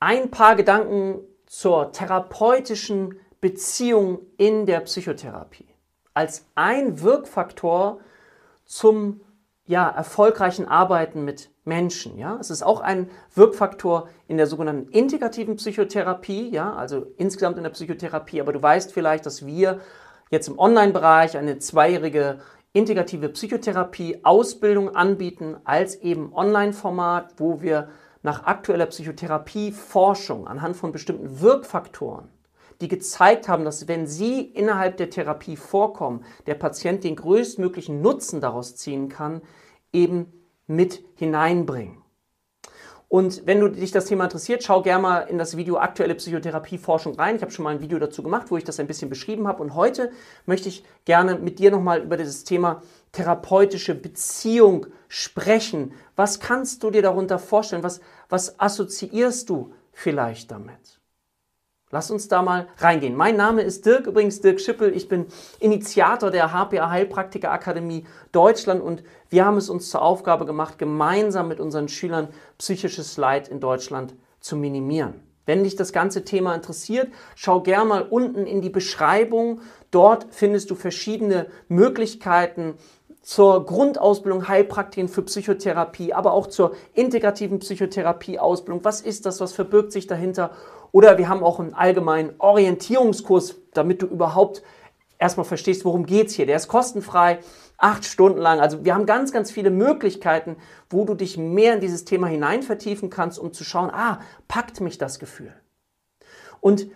ein paar Gedanken zur therapeutischen Beziehung in der Psychotherapie als ein Wirkfaktor zum ja, erfolgreichen Arbeiten mit Menschen. Ja? Es ist auch ein Wirkfaktor in der sogenannten integrativen Psychotherapie, ja? also insgesamt in der Psychotherapie. Aber du weißt vielleicht, dass wir jetzt im Online-Bereich eine zweijährige integrative Psychotherapie-Ausbildung anbieten als eben Online-Format, wo wir nach aktueller Psychotherapie-Forschung anhand von bestimmten Wirkfaktoren, die gezeigt haben, dass wenn sie innerhalb der Therapie vorkommen, der Patient den größtmöglichen Nutzen daraus ziehen kann, eben mit hineinbringen. Und wenn du dich das Thema interessiert, schau gerne mal in das Video Aktuelle Psychotherapieforschung rein. Ich habe schon mal ein Video dazu gemacht, wo ich das ein bisschen beschrieben habe. Und heute möchte ich gerne mit dir nochmal über dieses Thema therapeutische Beziehung sprechen. Was kannst du dir darunter vorstellen? Was, was assoziierst du vielleicht damit? Lass uns da mal reingehen. Mein Name ist Dirk, übrigens Dirk Schippel. Ich bin Initiator der HPA Heilpraktiker Akademie Deutschland und wir haben es uns zur Aufgabe gemacht, gemeinsam mit unseren Schülern psychisches Leid in Deutschland zu minimieren. Wenn dich das ganze Thema interessiert, schau gerne mal unten in die Beschreibung. Dort findest du verschiedene Möglichkeiten, zur Grundausbildung Heilpraktiken für Psychotherapie, aber auch zur integrativen Psychotherapie-Ausbildung. Was ist das? Was verbirgt sich dahinter? Oder wir haben auch einen allgemeinen Orientierungskurs, damit du überhaupt erstmal verstehst, worum es hier. Der ist kostenfrei, acht Stunden lang. Also wir haben ganz, ganz viele Möglichkeiten, wo du dich mehr in dieses Thema hinein vertiefen kannst, um zu schauen, ah, packt mich das Gefühl. Und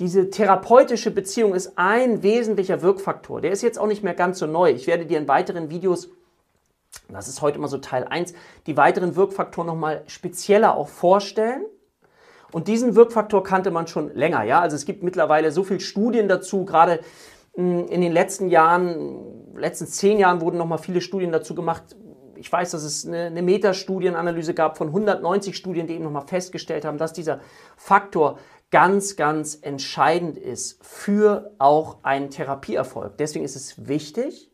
diese therapeutische Beziehung ist ein wesentlicher Wirkfaktor. Der ist jetzt auch nicht mehr ganz so neu. Ich werde dir in weiteren Videos, das ist heute immer so Teil 1, die weiteren Wirkfaktoren nochmal spezieller auch vorstellen. Und diesen Wirkfaktor kannte man schon länger. Ja? Also es gibt mittlerweile so viele Studien dazu, gerade hm, in den letzten Jahren, letzten zehn Jahren wurden nochmal viele Studien dazu gemacht. Ich weiß, dass es eine, eine Metastudienanalyse gab von 190 Studien, die eben nochmal festgestellt haben, dass dieser Faktor ganz, ganz entscheidend ist für auch einen Therapieerfolg. Deswegen ist es wichtig,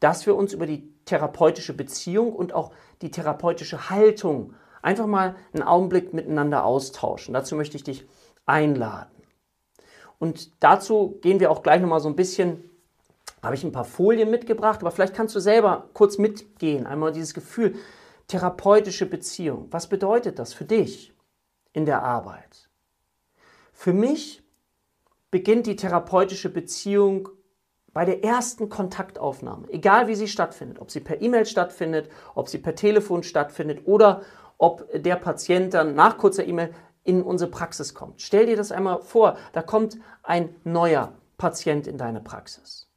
dass wir uns über die therapeutische Beziehung und auch die therapeutische Haltung einfach mal einen Augenblick miteinander austauschen. Dazu möchte ich dich einladen. Und dazu gehen wir auch gleich nochmal so ein bisschen, habe ich ein paar Folien mitgebracht, aber vielleicht kannst du selber kurz mitgehen, einmal dieses Gefühl, therapeutische Beziehung. Was bedeutet das für dich in der Arbeit? Für mich beginnt die therapeutische Beziehung bei der ersten Kontaktaufnahme, egal wie sie stattfindet, ob sie per E-Mail stattfindet, ob sie per Telefon stattfindet oder ob der Patient dann nach kurzer E-Mail in unsere Praxis kommt. Stell dir das einmal vor, da kommt ein neuer Patient in deine Praxis.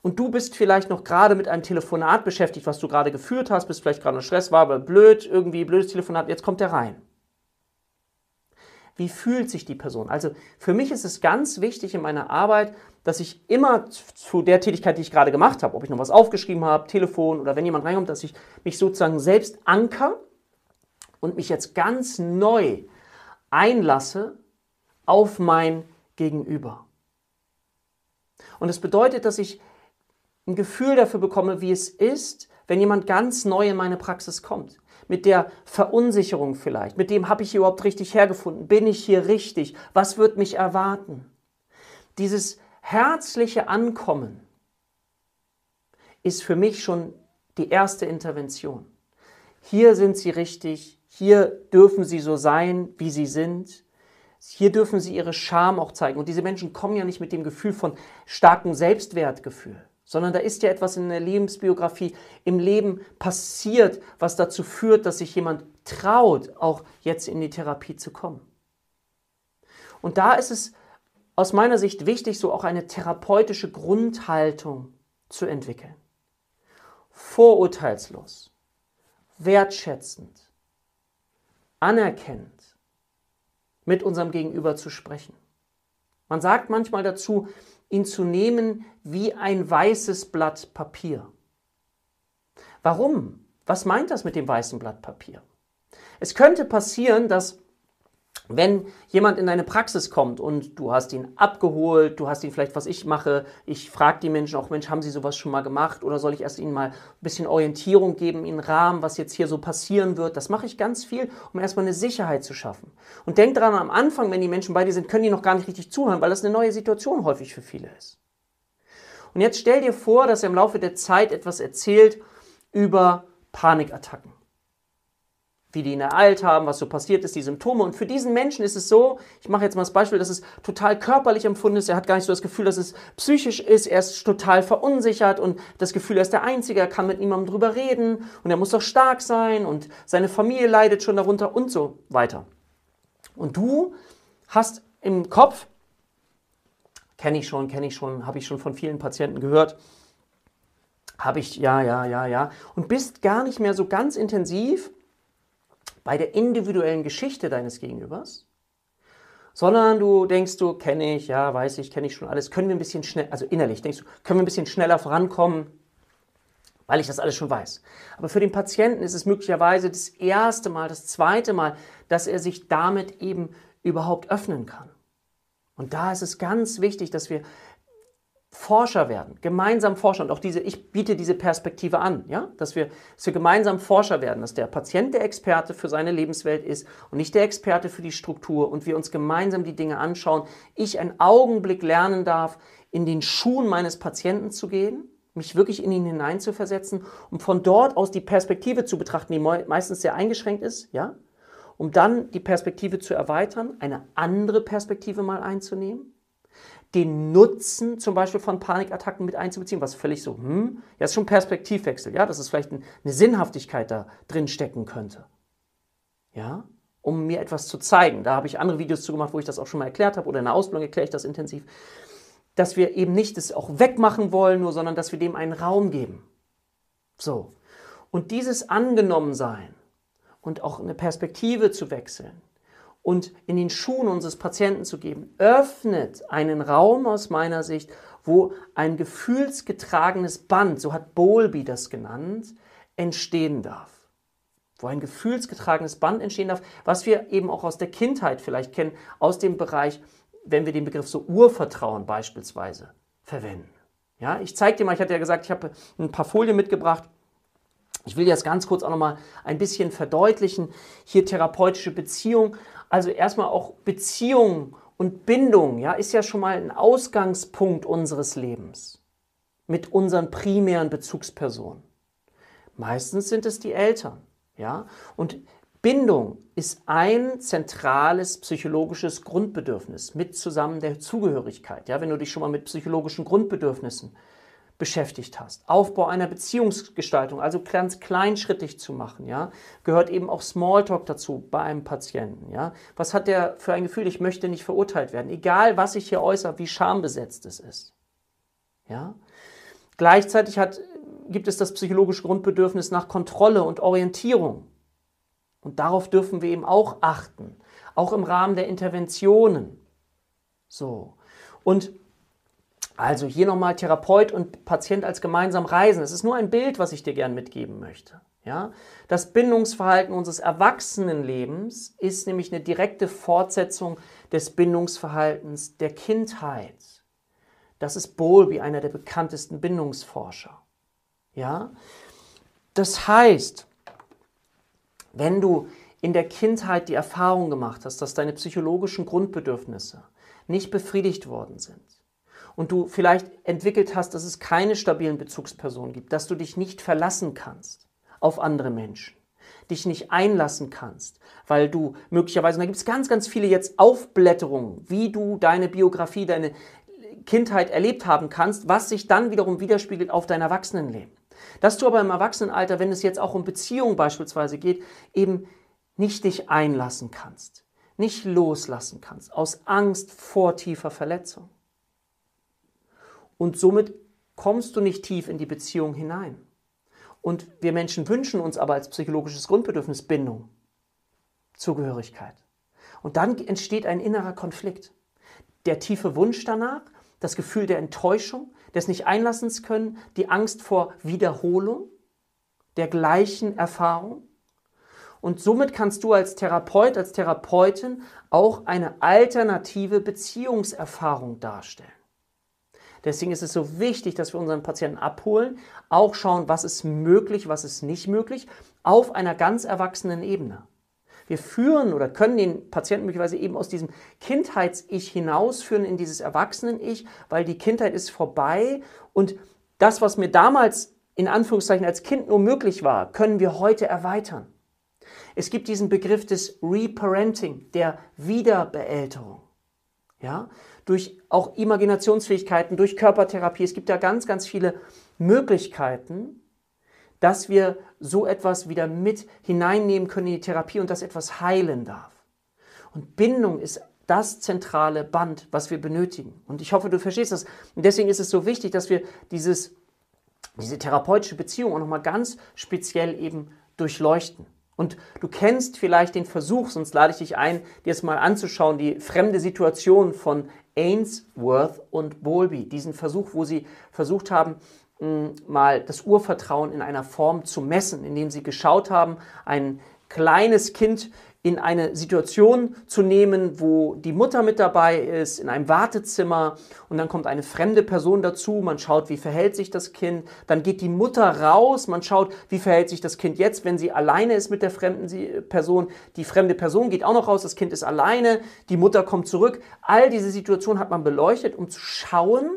Und du bist vielleicht noch gerade mit einem Telefonat beschäftigt, was du gerade geführt hast, bist vielleicht gerade noch Stress, war aber blöd, irgendwie blödes Telefonat, jetzt kommt er rein wie fühlt sich die Person. Also für mich ist es ganz wichtig in meiner Arbeit, dass ich immer zu der Tätigkeit, die ich gerade gemacht habe, ob ich noch was aufgeschrieben habe, Telefon oder wenn jemand reinkommt, dass ich mich sozusagen selbst anker und mich jetzt ganz neu einlasse auf mein Gegenüber. Und das bedeutet, dass ich ein Gefühl dafür bekomme, wie es ist, wenn jemand ganz neu in meine Praxis kommt mit der Verunsicherung vielleicht, mit dem habe ich hier überhaupt richtig hergefunden, bin ich hier richtig, was wird mich erwarten? Dieses herzliche Ankommen ist für mich schon die erste Intervention. Hier sind sie richtig, hier dürfen sie so sein, wie sie sind. Hier dürfen sie ihre Scham auch zeigen. Und diese Menschen kommen ja nicht mit dem Gefühl von starkem Selbstwertgefühl sondern da ist ja etwas in der Lebensbiografie, im Leben passiert, was dazu führt, dass sich jemand traut, auch jetzt in die Therapie zu kommen. Und da ist es aus meiner Sicht wichtig, so auch eine therapeutische Grundhaltung zu entwickeln. Vorurteilslos, wertschätzend, anerkennend mit unserem Gegenüber zu sprechen. Man sagt manchmal dazu, ihn zu nehmen wie ein weißes Blatt Papier. Warum? Was meint das mit dem weißen Blatt Papier? Es könnte passieren, dass Wenn jemand in deine Praxis kommt und du hast ihn abgeholt, du hast ihn vielleicht, was ich mache, ich frage die Menschen auch, Mensch, haben sie sowas schon mal gemacht oder soll ich erst ihnen mal ein bisschen Orientierung geben, ihnen Rahmen, was jetzt hier so passieren wird. Das mache ich ganz viel, um erstmal eine Sicherheit zu schaffen. Und denk dran, am Anfang, wenn die Menschen bei dir sind, können die noch gar nicht richtig zuhören, weil das eine neue Situation häufig für viele ist. Und jetzt stell dir vor, dass er im Laufe der Zeit etwas erzählt über Panikattacken wie die ihn ereilt haben, was so passiert ist, die Symptome. Und für diesen Menschen ist es so, ich mache jetzt mal das Beispiel, dass es total körperlich empfunden ist. Er hat gar nicht so das Gefühl, dass es psychisch ist. Er ist total verunsichert und das Gefühl, er ist der Einzige, er kann mit niemandem drüber reden und er muss doch stark sein und seine Familie leidet schon darunter und so weiter. Und du hast im Kopf, kenne ich schon, kenne ich schon, habe ich schon von vielen Patienten gehört, habe ich, ja, ja, ja, ja, und bist gar nicht mehr so ganz intensiv bei der individuellen Geschichte deines Gegenübers, sondern du denkst du, kenne ich, ja, weiß ich, kenne ich schon alles, können wir ein bisschen schnell, also innerlich denkst du, können wir ein bisschen schneller vorankommen, weil ich das alles schon weiß. Aber für den Patienten ist es möglicherweise das erste Mal, das zweite Mal, dass er sich damit eben überhaupt öffnen kann. Und da ist es ganz wichtig, dass wir Forscher werden, gemeinsam Forscher. Und auch diese, ich biete diese Perspektive an, ja, dass wir, dass wir gemeinsam Forscher werden, dass der Patient der Experte für seine Lebenswelt ist und nicht der Experte für die Struktur und wir uns gemeinsam die Dinge anschauen, ich einen Augenblick lernen darf, in den Schuhen meines Patienten zu gehen, mich wirklich in ihn hineinzuversetzen, um von dort aus die Perspektive zu betrachten, die meistens sehr eingeschränkt ist, ja, um dann die Perspektive zu erweitern, eine andere Perspektive mal einzunehmen den Nutzen zum Beispiel von Panikattacken mit einzubeziehen, was völlig so, hm, ja, ist schon Perspektivwechsel, ja, dass es vielleicht eine Sinnhaftigkeit da drin stecken könnte. Ja, um mir etwas zu zeigen. Da habe ich andere Videos zu gemacht, wo ich das auch schon mal erklärt habe oder in der Ausbildung erkläre ich das intensiv, dass wir eben nicht das auch wegmachen wollen, nur, sondern dass wir dem einen Raum geben. So. Und dieses Angenommensein und auch eine Perspektive zu wechseln, und in den Schuhen unseres Patienten zu geben, öffnet einen Raum aus meiner Sicht, wo ein gefühlsgetragenes Band, so hat Bowlby das genannt, entstehen darf. Wo ein gefühlsgetragenes Band entstehen darf, was wir eben auch aus der Kindheit vielleicht kennen, aus dem Bereich, wenn wir den Begriff so Urvertrauen beispielsweise verwenden. Ja, ich zeige dir mal, ich hatte ja gesagt, ich habe ein paar Folien mitgebracht. Ich will jetzt ganz kurz auch noch mal ein bisschen verdeutlichen. Hier therapeutische Beziehung. Also erstmal auch Beziehung und Bindung, ja, ist ja schon mal ein Ausgangspunkt unseres Lebens mit unseren primären Bezugspersonen. Meistens sind es die Eltern, ja, und Bindung ist ein zentrales psychologisches Grundbedürfnis mit zusammen der Zugehörigkeit. Ja, wenn du dich schon mal mit psychologischen Grundbedürfnissen beschäftigt hast. Aufbau einer Beziehungsgestaltung, also ganz kleinschrittig zu machen, ja, gehört eben auch Smalltalk dazu bei einem Patienten, ja. Was hat der für ein Gefühl? Ich möchte nicht verurteilt werden, egal was ich hier äußere, wie schambesetzt es ist, ja. Gleichzeitig hat, gibt es das psychologische Grundbedürfnis nach Kontrolle und Orientierung. Und darauf dürfen wir eben auch achten, auch im Rahmen der Interventionen. So. Und also hier nochmal Therapeut und Patient als gemeinsam reisen. Es ist nur ein Bild, was ich dir gern mitgeben möchte. Ja? Das Bindungsverhalten unseres Erwachsenenlebens ist nämlich eine direkte Fortsetzung des Bindungsverhaltens der Kindheit. Das ist Bowlby, einer der bekanntesten Bindungsforscher. Ja? Das heißt, wenn du in der Kindheit die Erfahrung gemacht hast, dass deine psychologischen Grundbedürfnisse nicht befriedigt worden sind, und du vielleicht entwickelt hast, dass es keine stabilen Bezugspersonen gibt, dass du dich nicht verlassen kannst auf andere Menschen, dich nicht einlassen kannst, weil du möglicherweise, und da gibt es ganz, ganz viele jetzt Aufblätterungen, wie du deine Biografie, deine Kindheit erlebt haben kannst, was sich dann wiederum widerspiegelt auf dein Erwachsenenleben. Dass du aber im Erwachsenenalter, wenn es jetzt auch um Beziehungen beispielsweise geht, eben nicht dich einlassen kannst, nicht loslassen kannst, aus Angst vor tiefer Verletzung und somit kommst du nicht tief in die Beziehung hinein. Und wir Menschen wünschen uns aber als psychologisches Grundbedürfnis Bindung, Zugehörigkeit. Und dann entsteht ein innerer Konflikt. Der tiefe Wunsch danach, das Gefühl der Enttäuschung, des Nicht-Einlassens können, die Angst vor Wiederholung der gleichen Erfahrung. Und somit kannst du als Therapeut, als Therapeutin auch eine alternative Beziehungserfahrung darstellen. Deswegen ist es so wichtig, dass wir unseren Patienten abholen, auch schauen, was ist möglich, was ist nicht möglich, auf einer ganz erwachsenen Ebene. Wir führen oder können den Patienten möglicherweise eben aus diesem Kindheits-Ich hinausführen in dieses Erwachsenen-Ich, weil die Kindheit ist vorbei und das, was mir damals in Anführungszeichen als Kind nur möglich war, können wir heute erweitern. Es gibt diesen Begriff des Reparenting, der Wiederbeälterung. Ja, durch auch Imaginationsfähigkeiten, durch Körpertherapie. Es gibt ja ganz, ganz viele Möglichkeiten, dass wir so etwas wieder mit hineinnehmen können in die Therapie und dass etwas heilen darf. Und Bindung ist das zentrale Band, was wir benötigen. Und ich hoffe, du verstehst das. Und deswegen ist es so wichtig, dass wir dieses, diese therapeutische Beziehung auch nochmal ganz speziell eben durchleuchten. Und du kennst vielleicht den Versuch, sonst lade ich dich ein, dir es mal anzuschauen, die fremde Situation von Ainsworth und Bowlby. Diesen Versuch, wo sie versucht haben, mal das Urvertrauen in einer Form zu messen, indem sie geschaut haben, ein kleines Kind in eine Situation zu nehmen, wo die Mutter mit dabei ist, in einem Wartezimmer und dann kommt eine fremde Person dazu, man schaut, wie verhält sich das Kind, dann geht die Mutter raus, man schaut, wie verhält sich das Kind jetzt, wenn sie alleine ist mit der fremden Person, die fremde Person geht auch noch raus, das Kind ist alleine, die Mutter kommt zurück. All diese Situationen hat man beleuchtet, um zu schauen,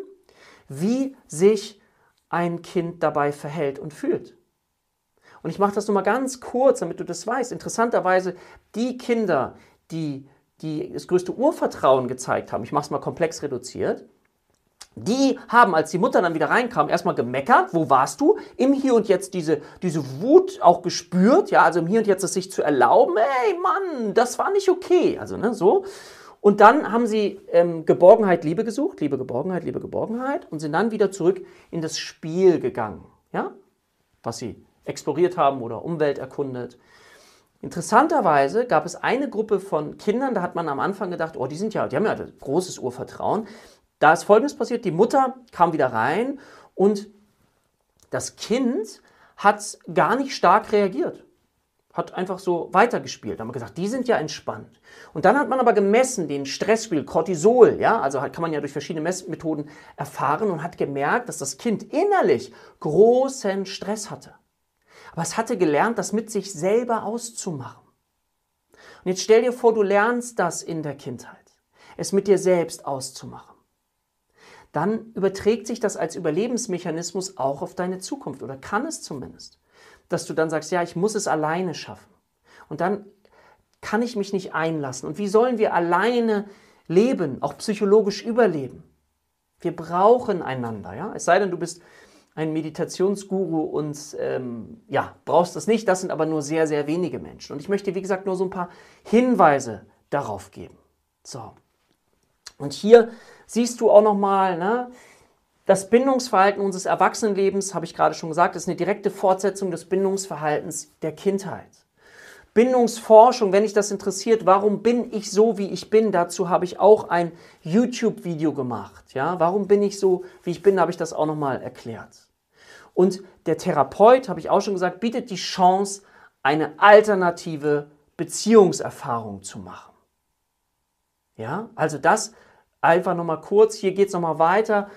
wie sich ein Kind dabei verhält und fühlt. Und ich mache das nur mal ganz kurz, damit du das weißt. Interessanterweise, die Kinder, die, die das größte Urvertrauen gezeigt haben, ich mache es mal komplex reduziert, die haben, als die Mutter dann wieder reinkam, erstmal gemeckert, wo warst du? Im Hier und Jetzt diese, diese Wut auch gespürt, ja, also im Hier und Jetzt es sich zu erlauben, ey Mann, das war nicht okay, also ne, so. Und dann haben sie ähm, Geborgenheit, Liebe gesucht, Liebe, Geborgenheit, Liebe, Geborgenheit und sind dann wieder zurück in das Spiel gegangen, ja, was sie exploriert haben oder Umwelt erkundet. Interessanterweise gab es eine Gruppe von Kindern, da hat man am Anfang gedacht, oh, die sind ja, die haben ja großes Urvertrauen. Da ist Folgendes passiert: Die Mutter kam wieder rein und das Kind hat gar nicht stark reagiert hat einfach so weitergespielt. Da haben wir gesagt, die sind ja entspannt. Und dann hat man aber gemessen, den Stressspiel, Cortisol, ja, also kann man ja durch verschiedene Messmethoden erfahren und hat gemerkt, dass das Kind innerlich großen Stress hatte. Aber es hatte gelernt, das mit sich selber auszumachen. Und jetzt stell dir vor, du lernst das in der Kindheit, es mit dir selbst auszumachen. Dann überträgt sich das als Überlebensmechanismus auch auf deine Zukunft oder kann es zumindest dass du dann sagst, ja, ich muss es alleine schaffen. Und dann kann ich mich nicht einlassen. Und wie sollen wir alleine leben, auch psychologisch überleben? Wir brauchen einander, ja. Es sei denn, du bist ein Meditationsguru und ähm, ja, brauchst das nicht. Das sind aber nur sehr, sehr wenige Menschen. Und ich möchte, wie gesagt, nur so ein paar Hinweise darauf geben. So. Und hier siehst du auch nochmal, ne, das Bindungsverhalten unseres Erwachsenenlebens, habe ich gerade schon gesagt, ist eine direkte Fortsetzung des Bindungsverhaltens der Kindheit. Bindungsforschung, wenn dich das interessiert, warum bin ich so, wie ich bin? Dazu habe ich auch ein YouTube-Video gemacht. Ja, warum bin ich so, wie ich bin, habe ich das auch nochmal erklärt. Und der Therapeut, habe ich auch schon gesagt, bietet die Chance, eine alternative Beziehungserfahrung zu machen. Ja, also das einfach nochmal kurz. Hier geht es nochmal weiter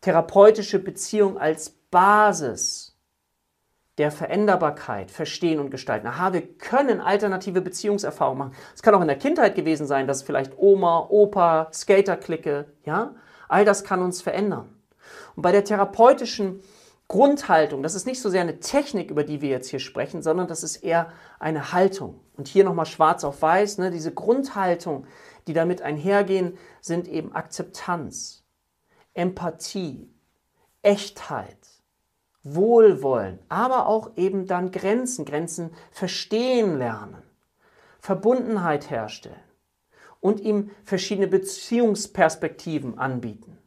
therapeutische Beziehung als Basis der Veränderbarkeit verstehen und gestalten. Aha, wir können alternative Beziehungserfahrungen machen. Es kann auch in der Kindheit gewesen sein, dass vielleicht Oma, Opa, Skaterklicke, ja, all das kann uns verändern. Und bei der therapeutischen Grundhaltung, das ist nicht so sehr eine Technik, über die wir jetzt hier sprechen, sondern das ist eher eine Haltung. Und hier nochmal schwarz auf weiß, ne, diese Grundhaltung, die damit einhergehen, sind eben Akzeptanz, Empathie, Echtheit, Wohlwollen, aber auch eben dann Grenzen, Grenzen verstehen lernen, Verbundenheit herstellen und ihm verschiedene Beziehungsperspektiven anbieten.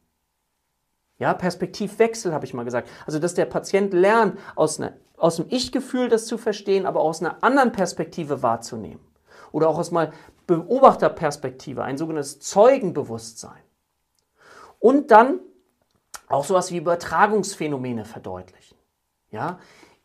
Ja, Perspektivwechsel habe ich mal gesagt. Also, dass der Patient lernt, aus, einer, aus dem Ich-Gefühl das zu verstehen, aber aus einer anderen Perspektive wahrzunehmen. Oder auch aus mal Beobachterperspektive, ein sogenanntes Zeugenbewusstsein. Und dann auch sowas wie Übertragungsphänomene verdeutlichen. Ja?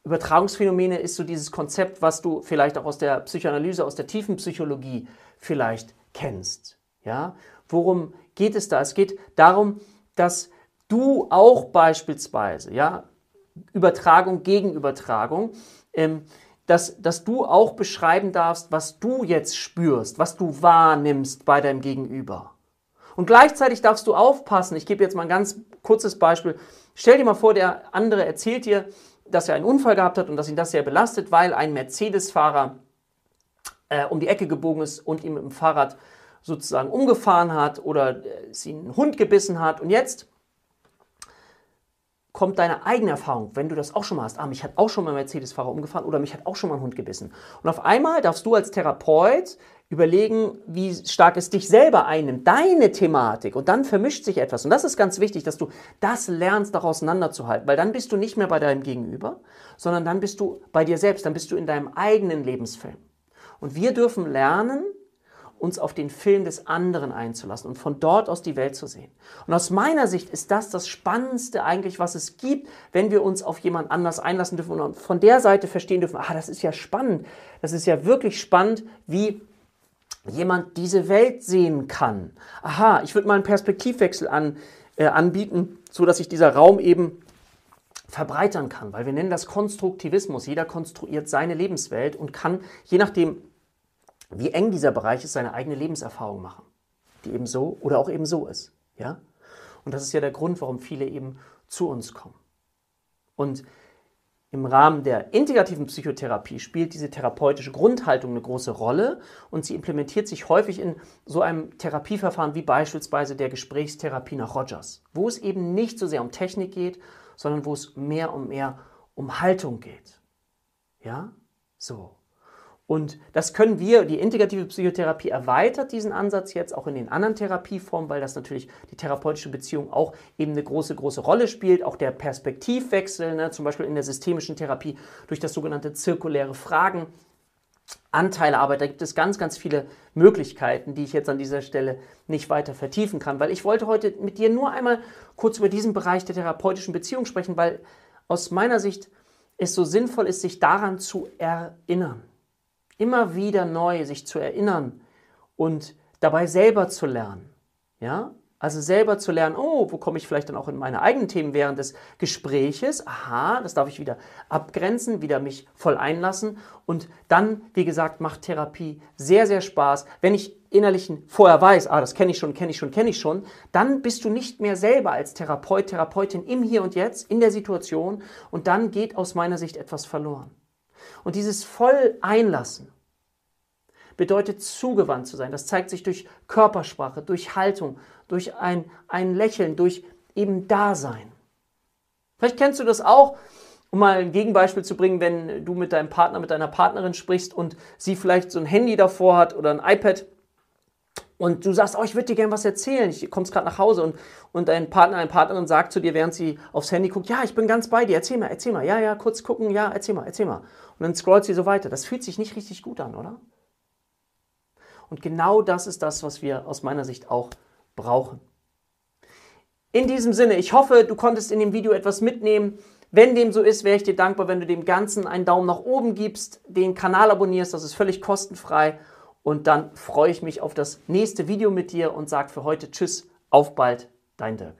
Übertragungsphänomene ist so dieses Konzept, was du vielleicht auch aus der Psychoanalyse, aus der tiefen Psychologie vielleicht kennst. Ja? Worum geht es da? Es geht darum, dass du auch beispielsweise, ja, Übertragung gegen Übertragung, ähm, dass, dass du auch beschreiben darfst, was du jetzt spürst, was du wahrnimmst bei deinem Gegenüber. Und gleichzeitig darfst du aufpassen. Ich gebe jetzt mal ein ganz kurzes Beispiel. Stell dir mal vor, der andere erzählt dir, dass er einen Unfall gehabt hat und dass ihn das sehr belastet, weil ein Mercedes-Fahrer äh, um die Ecke gebogen ist und ihm dem Fahrrad sozusagen umgefahren hat oder äh, es ihn ein Hund gebissen hat. Und jetzt kommt deine eigene Erfahrung, wenn du das auch schon mal hast. Ah, mich hat auch schon mal ein Mercedes-Fahrer umgefahren oder mich hat auch schon mal ein Hund gebissen. Und auf einmal darfst du als Therapeut überlegen, wie stark es dich selber einnimmt, deine Thematik. Und dann vermischt sich etwas. Und das ist ganz wichtig, dass du das lernst, auch auseinanderzuhalten. Weil dann bist du nicht mehr bei deinem Gegenüber, sondern dann bist du bei dir selbst. Dann bist du in deinem eigenen Lebensfilm. Und wir dürfen lernen, uns auf den Film des anderen einzulassen und von dort aus die Welt zu sehen. Und aus meiner Sicht ist das das Spannendste eigentlich, was es gibt, wenn wir uns auf jemand anders einlassen dürfen und von der Seite verstehen dürfen, ah, das ist ja spannend, das ist ja wirklich spannend, wie jemand diese Welt sehen kann. Aha, ich würde mal einen Perspektivwechsel an, äh, anbieten, so dass sich dieser Raum eben verbreitern kann, weil wir nennen das Konstruktivismus. Jeder konstruiert seine Lebenswelt und kann, je nachdem, wie eng dieser Bereich ist, seine eigene Lebenserfahrung machen, die eben so oder auch eben so ist. Ja? Und das ist ja der Grund, warum viele eben zu uns kommen. Und im Rahmen der integrativen Psychotherapie spielt diese therapeutische Grundhaltung eine große Rolle und sie implementiert sich häufig in so einem Therapieverfahren wie beispielsweise der Gesprächstherapie nach Rogers, wo es eben nicht so sehr um Technik geht, sondern wo es mehr und mehr um Haltung geht. Ja? So. Und das können wir, die integrative Psychotherapie erweitert diesen Ansatz jetzt auch in den anderen Therapieformen, weil das natürlich die therapeutische Beziehung auch eben eine große, große Rolle spielt. Auch der Perspektivwechsel, ne, zum Beispiel in der systemischen Therapie durch das sogenannte zirkuläre Fragen. Anteilearbeit, da gibt es ganz, ganz viele Möglichkeiten, die ich jetzt an dieser Stelle nicht weiter vertiefen kann, weil ich wollte heute mit dir nur einmal kurz über diesen Bereich der therapeutischen Beziehung sprechen, weil aus meiner Sicht es so sinnvoll ist, sich daran zu erinnern immer wieder neu sich zu erinnern und dabei selber zu lernen. Ja? Also selber zu lernen, oh, wo komme ich vielleicht dann auch in meine eigenen Themen während des Gespräches? Aha, das darf ich wieder abgrenzen, wieder mich voll einlassen. Und dann, wie gesagt, macht Therapie sehr, sehr Spaß. Wenn ich innerlich vorher weiß, ah, das kenne ich schon, kenne ich schon, kenne ich schon, dann bist du nicht mehr selber als Therapeut, Therapeutin im Hier und Jetzt, in der Situation. Und dann geht aus meiner Sicht etwas verloren. Und dieses voll einlassen bedeutet zugewandt zu sein. Das zeigt sich durch Körpersprache, durch Haltung, durch ein, ein Lächeln, durch eben Dasein. Vielleicht kennst du das auch, um mal ein Gegenbeispiel zu bringen, wenn du mit deinem Partner, mit deiner Partnerin sprichst und sie vielleicht so ein Handy davor hat oder ein iPad und du sagst, oh, ich würde dir gerne was erzählen, ich komme gerade nach Hause und, und dein Partner, deine Partnerin sagt zu dir, während sie aufs Handy guckt, ja, ich bin ganz bei dir, erzähl mal, erzähl mal, ja, ja, kurz gucken, ja, erzähl mal, erzähl mal. Und dann scrollt sie so weiter. Das fühlt sich nicht richtig gut an, oder? Und genau das ist das, was wir aus meiner Sicht auch brauchen. In diesem Sinne, ich hoffe, du konntest in dem Video etwas mitnehmen. Wenn dem so ist, wäre ich dir dankbar, wenn du dem Ganzen einen Daumen nach oben gibst, den Kanal abonnierst, das ist völlig kostenfrei und dann freue ich mich auf das nächste Video mit dir und sage für heute Tschüss, auf bald, dein Dirk.